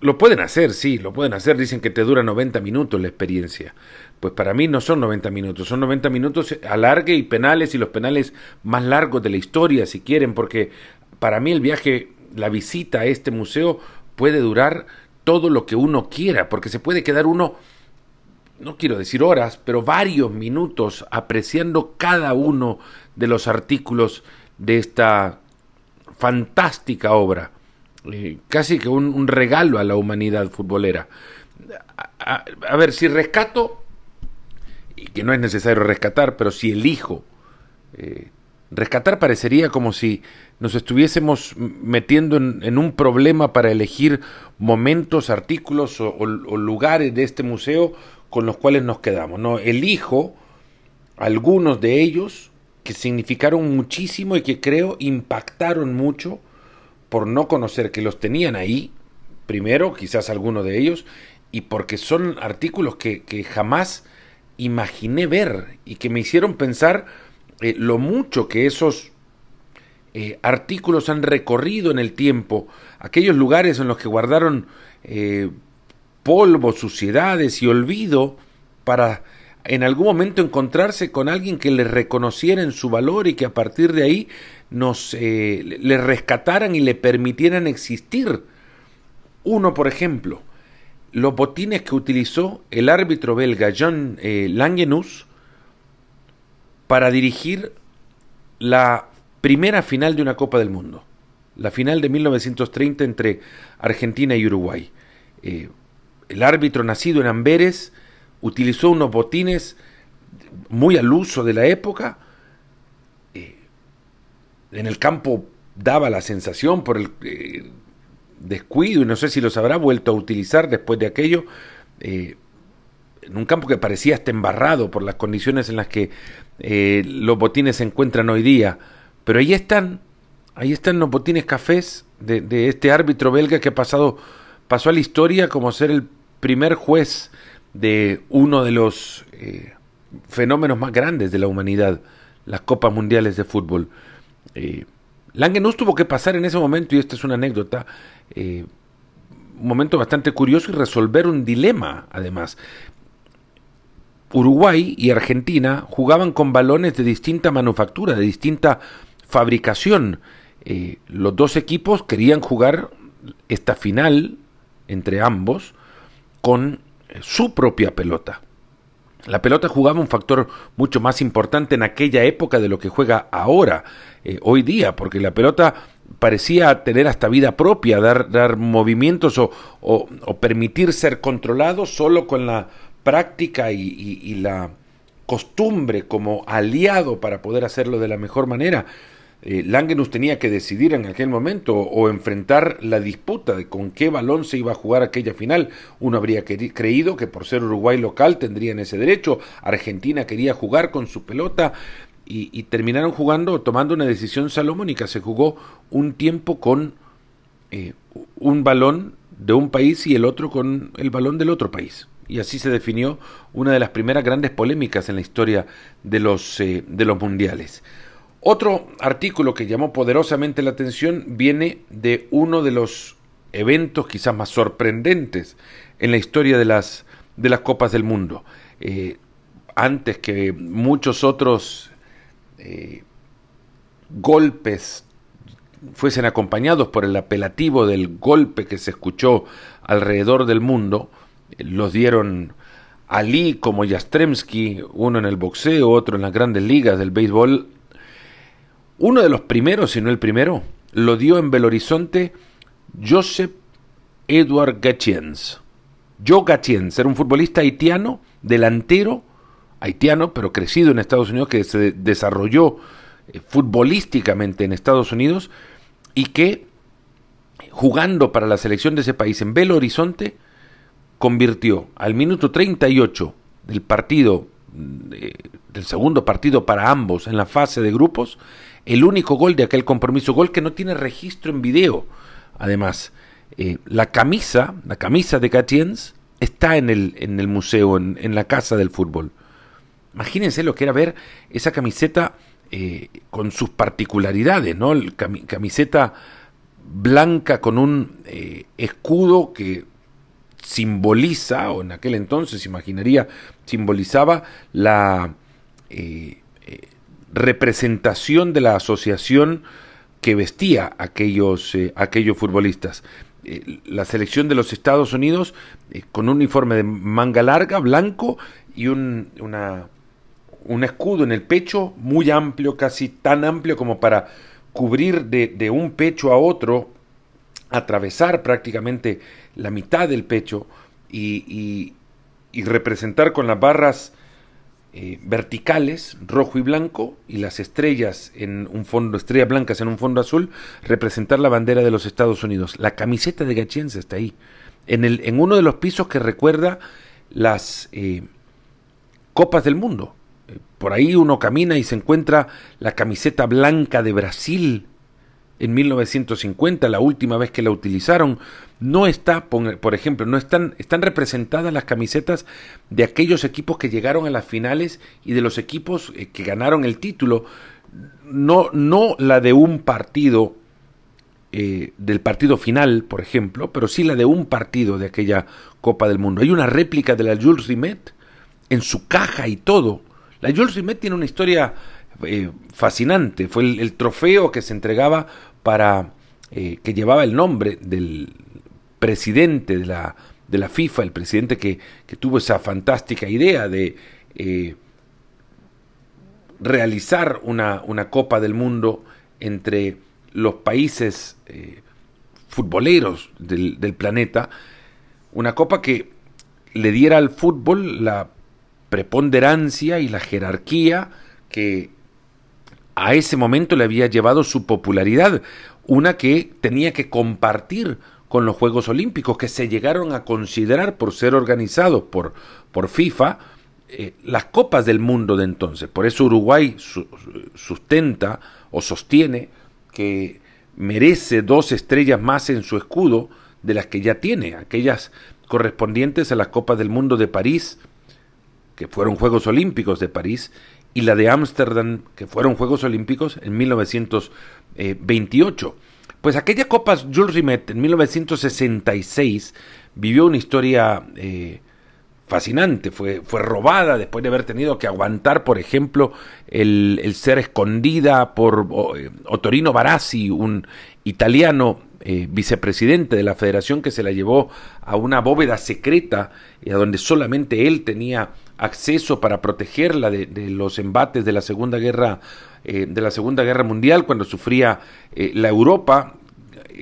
lo pueden hacer, sí, lo pueden hacer. Dicen que te dura 90 minutos la experiencia. Pues para mí no son 90 minutos, son 90 minutos alargue y penales y los penales más largos de la historia, si quieren, porque para mí el viaje, la visita a este museo puede durar todo lo que uno quiera, porque se puede quedar uno, no quiero decir horas, pero varios minutos apreciando cada uno de los artículos de esta fantástica obra. Eh, casi que un, regalo a la humanidad futbolera. A, ver, si rescato, que no es necesario rescatar, pero si elijo, eh, rescatar parecería como si nos estuviésemos metiendo en, un problema para elegir momentos, artículos o, lugares de este museo con los cuales nos quedamos. No, elijo algunos de ellos que significaron muchísimo y que creo impactaron mucho por no conocer que los tenían ahí, primero, quizás alguno de ellos, y porque son artículos que, jamás imaginé ver y que me hicieron pensar eh, lo mucho que esos eh, artículos han recorrido en el tiempo, aquellos lugares en los que guardaron eh, polvo, suciedades y olvido para en algún momento encontrarse con alguien que le reconociera en su valor y que a partir de ahí nos le rescataran y le permitieran existir. Uno, por ejemplo, los botines que utilizó el árbitro belga John eh, Langenus para dirigir la primera final de una Copa del Mundo, la final de 1930 entre Argentina y Uruguay. Eh, el árbitro nacido en Amberes utilizó unos botines muy al uso de la época. Eh, en el campo daba la sensación por el eh, descuido, y no sé si los habrá vuelto a utilizar después de aquello, eh, en un campo que parecía hasta embarrado por las condiciones en las que los botines se encuentran hoy día. Pero ahí están, ahí están los botines cafés de, este árbitro belga que ha pasado, pasó a la historia como ser el primer juez de uno de los eh, fenómenos más grandes de la humanidad, las Copas Mundiales de Fútbol. Eh, Langenus tuvo que pasar en ese momento, y esta es una anécdota, eh, un momento bastante curioso y resolver un dilema, además. Uruguay y Argentina jugaban con balones de distinta manufactura, de distinta fabricación. Eh, los dos equipos querían jugar esta final entre ambos con su propia pelota. La pelota jugaba un factor mucho más importante en aquella época de lo que juega ahora, eh, hoy día, porque la pelota parecía tener hasta vida propia, dar, dar movimientos o, o, permitir ser controlado solo con la práctica y la costumbre como aliado para poder hacerlo de la mejor manera. Eh, Langenus tenía que decidir en aquel momento o enfrentar la disputa de con qué balón se iba a jugar aquella final. Uno habría creído que por ser Uruguay local tendrían ese derecho. Argentina quería jugar con su pelota y, terminaron jugando, tomando una decisión salomónica. Se jugó un tiempo con eh, un balón de un país y el otro con el balón del otro país. Y así se definió una de las primeras grandes polémicas en la historia de los, eh, de los mundiales. Otro artículo que llamó poderosamente la atención viene de uno de los eventos quizás más sorprendentes en la historia de las, de las Copas del Mundo. Eh, antes que muchos otros eh, golpes fuesen acompañados por el apelativo del golpe que se escuchó alrededor del mundo, los dieron Ali como Yastremski, uno en el boxeo, otro en las grandes ligas del béisbol, uno de los primeros, si no el primero, lo dio en Belo Horizonte Joseph Edward Gatiens. Joe Gatiens era un futbolista haitiano, delantero, haitiano, pero crecido en Estados Unidos, que se desarrolló eh, futbolísticamente en Estados Unidos y que jugando para la selección de ese país en Belo Horizonte, convirtió al minuto 38 del partido, eh, del segundo partido para ambos en la fase de grupos, el único gol de aquel compromiso, gol que no tiene registro en video. Además, eh, la camisa, la camisa de Catiens está en el, en el museo, en, la casa del fútbol. Imagínense lo que era ver esa camiseta eh, con sus particularidades, ¿no? camiseta blanca con un eh, escudo que simboliza, o en aquel entonces imaginaría, simbolizaba la eh, representación de la asociación que vestía aquellos, aquellos futbolistas. la selección de los Estados Unidos con un uniforme de manga larga, blanco, y un, una, un escudo en el pecho muy amplio, casi tan amplio como para cubrir de, un pecho a otro, atravesar prácticamente la mitad del pecho y, representar con las barras eh, verticales, rojo y blanco, y las estrellas en un fondo, estrellas blancas en un fondo azul, representar la bandera de los Estados Unidos. La camiseta de Gachiense está ahí, en, el, en uno de los pisos que recuerda las eh, Copas del Mundo. Por ahí uno camina y se encuentra la camiseta blanca de Brasil en 1950, la última vez que la utilizaron. No está, por ejemplo, no están, están representadas las camisetas de aquellos equipos que llegaron a las finales y de los equipos eh, que ganaron el título. No, no la de un partido, eh, del partido final, por ejemplo, pero sí la de un partido de aquella Copa del Mundo. Hay una réplica de la Jules Rimet en su caja y todo. La Jules Rimet tiene una historia eh, fascinante. Fue el, trofeo que se entregaba para eh, que llevaba el nombre del presidente de la, de la FIFA, el presidente que, tuvo esa fantástica idea de eh, realizar una, una, Copa del Mundo entre los países futboleros del, del planeta, una copa que le diera al fútbol la preponderancia y la jerarquía que a ese momento le había llevado su popularidad, una que tenía que compartir con los Juegos Olímpicos, que se llegaron a considerar por ser organizados por, por FIFA eh, las copas del mundo de entonces. Por eso Uruguay sustenta o sostiene que merece dos estrellas más en su escudo de las que ya tiene, aquellas correspondientes a las Copas del Mundo de París, que fueron Juegos Olímpicos de París, y la de Ámsterdam, que fueron Juegos Olímpicos en 1928. Pues aquella Copa Jules Rimet en 1966 vivió una historia eh, fascinante, fue, fue robada después de haber tenido que aguantar, por ejemplo, el, el ser escondida por eh, Otorino Barassi, un italiano eh, vicepresidente de la federación que se la llevó a una bóveda secreta, a donde solamente él tenía acceso para protegerla de, los embates de la Segunda Guerra, eh, de la Segunda Guerra Mundial, cuando sufría eh, la Europa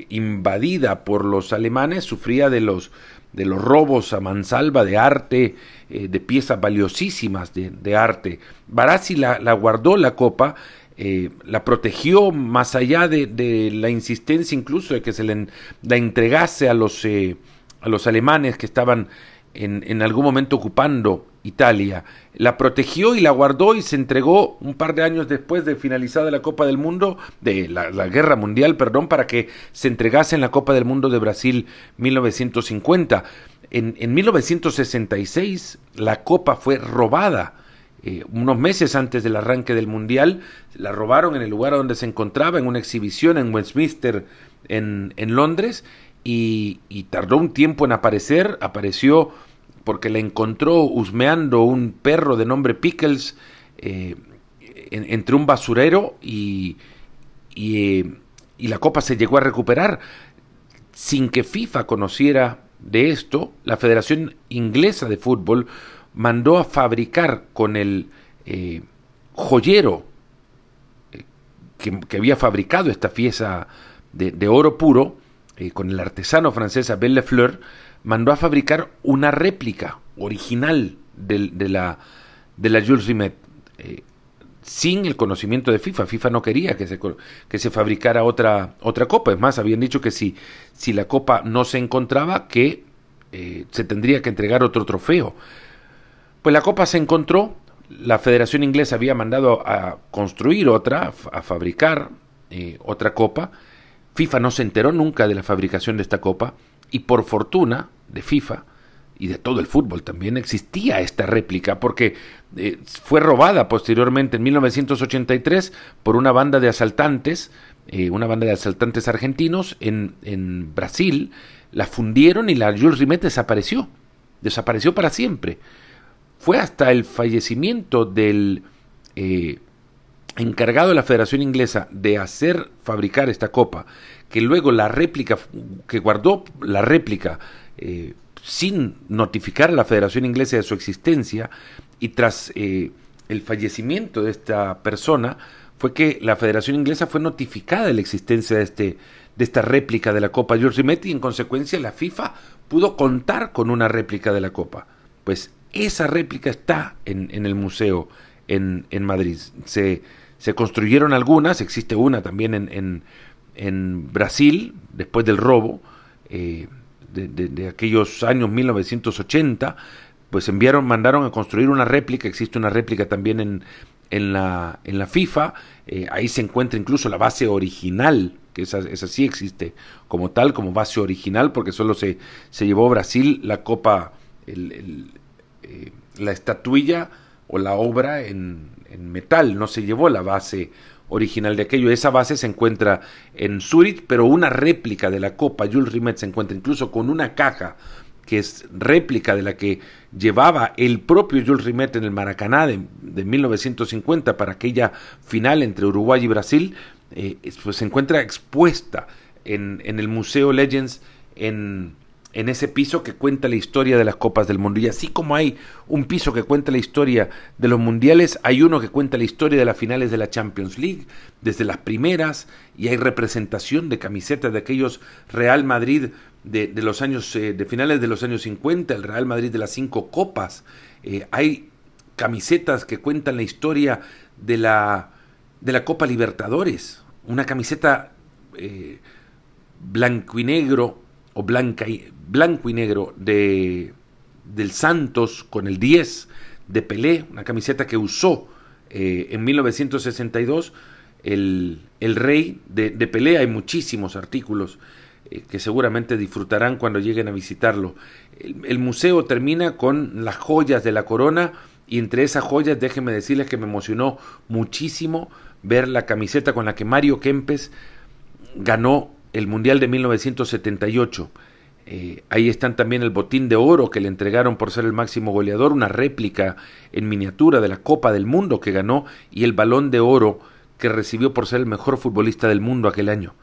invadida por los alemanes, sufría de los de los robos a mansalva de arte, eh, de piezas valiosísimas de, arte. Barassi la, guardó la copa, la protegió más allá de, la insistencia incluso de que se le, la entregase a los, a los alemanes que estaban en, en algún momento ocupando Italia. La protegió y la guardó y se entregó un par de años después de finalizada la Copa del Mundo, de la, Guerra Mundial, perdón, para que se entregase en la Copa del Mundo de Brasil 1950. En, en 1966 la Copa fue robada. Eh, unos meses antes del arranque del Mundial, la robaron en el lugar donde se encontraba, en una exhibición en Westminster, en, en Londres, y, tardó un tiempo en aparecer, apareció porque le encontró husmeando un perro de nombre Pickles eh, entre un basurero y, eh, y, la copa se llegó a recuperar. Sin que FIFA conociera de esto, la Federación Inglesa de Fútbol mandó a fabricar con el eh, joyero que, había fabricado esta pieza de, oro puro, con el artesano francés Abel Lefleur, mandó a fabricar una réplica original de, la, de la Jules Rimet. Eh, sin el conocimiento de FIFA. FIFA no quería que se, que se fabricara otra, otra copa. Es más, habían dicho que si, si la copa no se encontraba, que eh, se tendría que entregar otro trofeo. Pues la copa se encontró, la Federación Inglesa había mandado a construir otra, a fabricar eh, otra copa. FIFA no se enteró nunca de la fabricación de esta copa y por fortuna de FIFA, y de todo el fútbol también existía esta réplica porque eh, fue robada posteriormente en 1983 por una banda de asaltantes, eh, una banda de asaltantes argentinos en, en, Brasil, la fundieron y la Jules Rimet desapareció, desapareció para siempre. Fue hasta el fallecimiento del eh, encargado de la Federación Inglesa de hacer fabricar esta copa, que luego la réplica, que guardó la réplica, sin notificar a la Federación Inglesa de su existencia y tras eh, el fallecimiento de esta persona fue que la Federación Inglesa fue notificada de la existencia de, este, de esta réplica de la Copa George Rimet y en consecuencia la FIFA pudo contar con una réplica de la Copa. Pues esa réplica está en, en el museo en, en Madrid. Se, se, construyeron algunas, existe una también en, en, Brasil, después del robo. Eh, de, aquellos años 1980, pues enviaron, mandaron a construir una réplica, existe una réplica también en, en, la, en la FIFA, eh, ahí se encuentra incluso la base original, que esa, esa, sí existe como tal, como base original, porque solo se, se llevó Brasil la copa, eh, la estatuilla o la obra en, metal, no se llevó la base original de aquello. Esa base se encuentra en Zurich, pero una réplica de la Copa Jules Rimet se encuentra incluso con una caja que es réplica de la que llevaba el propio Jules Rimet en el Maracaná de, 1950 para aquella final entre Uruguay y Brasil, eh, pues se encuentra expuesta en, en el Museo Legends en, en ese piso que cuenta la historia de las Copas del Mundo. Y así como hay un piso que cuenta la historia de los mundiales, hay uno que cuenta la historia de las finales de la Champions League, desde las primeras, y hay representación de camisetas de aquellos Real Madrid de, los años, eh, de finales de los años 50, el Real Madrid de las cinco copas. Eh, hay camisetas que cuentan la historia de la, de la Copa Libertadores, una camiseta eh, blanco y negro o blanca y, blanco y negro de, del Santos con el 10 de Pelé, una camiseta que usó eh, en 1962 el, el rey de, de, Pelé. Hay muchísimos artículos eh, que seguramente disfrutarán cuando lleguen a visitarlo. El, el, museo termina con las joyas de la corona y entre esas joyas déjenme decirles que me emocionó muchísimo ver la camiseta con la que Mario Kempes ganó el Mundial de 1978. Eh, ahí están también el botín de oro que le entregaron por ser el máximo goleador, una réplica en miniatura de la Copa del Mundo que ganó y el balón de oro que recibió por ser el mejor futbolista del mundo aquel año.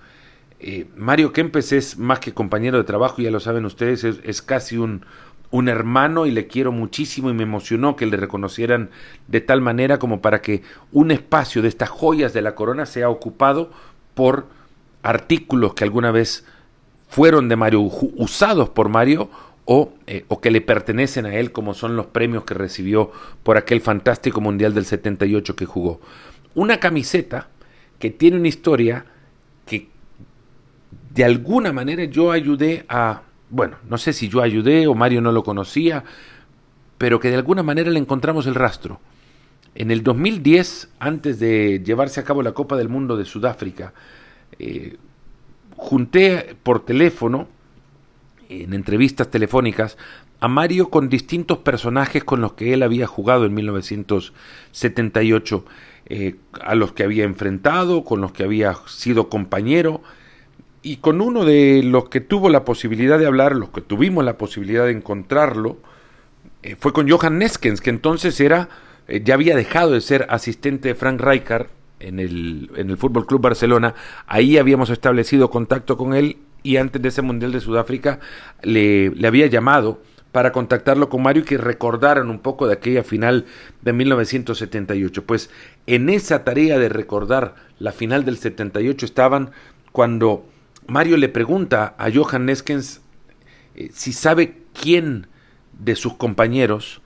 Eh, Mario Kempes es más que compañero de trabajo, ya lo saben ustedes, es, casi un, un hermano y le quiero muchísimo y me emocionó que le reconocieran de tal manera como para que un espacio de estas joyas de la corona sea ocupado por artículos que alguna vez fueron de Mario, usados por Mario o, eh, o, que le pertenecen a él, como son los premios que recibió por aquel fantástico Mundial del 78 que jugó. Una camiseta que tiene una historia que de alguna manera yo ayudé a, bueno, no sé si yo ayudé o Mario no lo conocía, pero que de alguna manera le encontramos el rastro. En el 2010, antes de llevarse a cabo la Copa del Mundo de Sudáfrica, eh, junté por teléfono, en entrevistas telefónicas, a Mario con distintos personajes con los que él había jugado en 1978, eh, a los que había enfrentado, con los que había sido compañero, y con uno de los que tuvo la posibilidad de hablar, los que tuvimos la posibilidad de encontrarlo, eh, fue con Johan Neskens, que entonces era, ya había dejado de ser asistente de Frank Rijkaard en el, en el Fútbol Club Barcelona. Ahí habíamos establecido contacto con él y antes de ese Mundial de Sudáfrica le, le había llamado para contactarlo con Mario y que recordaran un poco de aquella final de 1978. Pues en esa tarea de recordar la final del 78 estaban cuando Mario le pregunta a Johan Neskens eh, si sabe quién de sus compañeros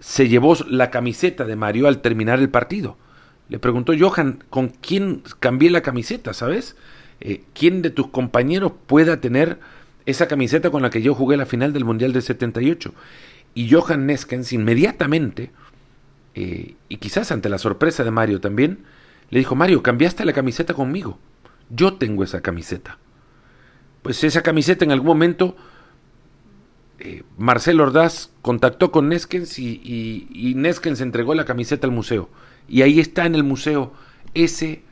se llevó la camiseta de Mario al terminar el partido. Le preguntó Johan, ¿con quién cambié la camiseta, sabes? Eh, ¿Quién de tus compañeros pueda tener esa camiseta con la que yo jugué la final del Mundial del 78? Y Johan Neskens inmediatamente, eh, y quizás ante la sorpresa de Mario también, le dijo, Mario, cambiaste la camiseta conmigo. Yo tengo esa camiseta. Pues esa camiseta en algún momento eh, Marcelo Ordaz contactó con Neskens y, y, Neskens entregó la camiseta al museo. Y ahí está en el museo ese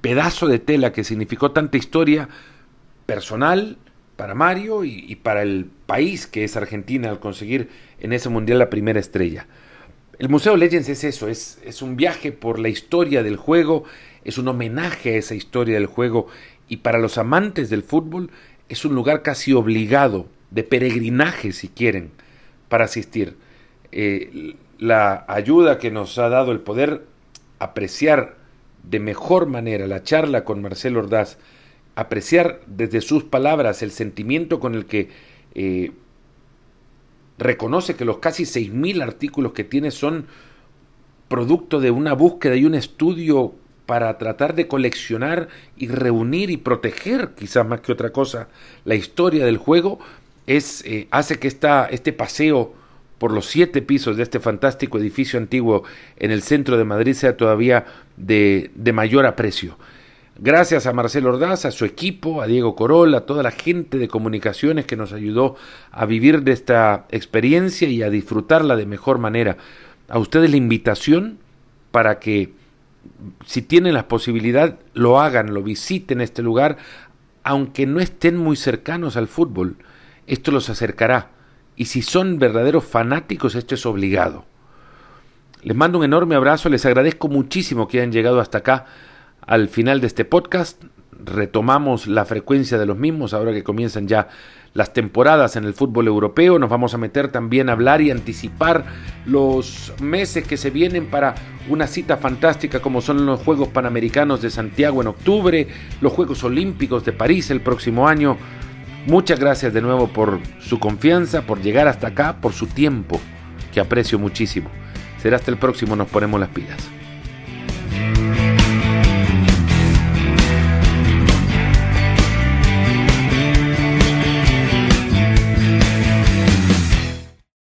pedazo de tela que significó tanta historia personal para Mario y, para el país que es Argentina al conseguir en ese mundial la primera estrella. El Museo Legends es eso, es, es un viaje por la historia del juego, es un homenaje a esa historia del juego y para los amantes del fútbol es un lugar casi obligado, de peregrinaje si quieren, para asistir. Eh, la ayuda que nos ha dado el poder apreciar de mejor manera la charla con Marcelo Ordaz, apreciar desde sus palabras el sentimiento con el que eh, reconoce que los casi 6.000 artículos que tiene son producto de una búsqueda y un estudio para tratar de coleccionar y reunir y proteger, quizás más que otra cosa, la historia del juego, es, eh, hace que esta, este paseo por los siete pisos de este fantástico edificio antiguo en el centro de Madrid sea todavía de, de mayor aprecio. Gracias a Marcelo Ordaz, a su equipo, a Diego Corol, a toda la gente de comunicaciones que nos ayudó a vivir de esta experiencia y a disfrutarla de mejor manera. A ustedes la invitación para que, si tienen la posibilidad, lo hagan, lo visiten este lugar, aunque no estén muy cercanos al fútbol. Esto los acercará y si son verdaderos fanáticos, esto es obligado. Les mando un enorme abrazo, les agradezco muchísimo que hayan llegado hasta acá al final de este podcast. Retomamos la frecuencia de los mismos ahora que comienzan ya las temporadas en el fútbol europeo. Nos vamos a meter también a hablar y anticipar los meses que se vienen para una cita fantástica como son los Juegos Panamericanos de Santiago en octubre, los Juegos Olímpicos de París el próximo año. Muchas gracias de nuevo por su confianza, por llegar hasta acá, por su tiempo, que aprecio muchísimo. Será hasta el próximo, nos ponemos las pilas.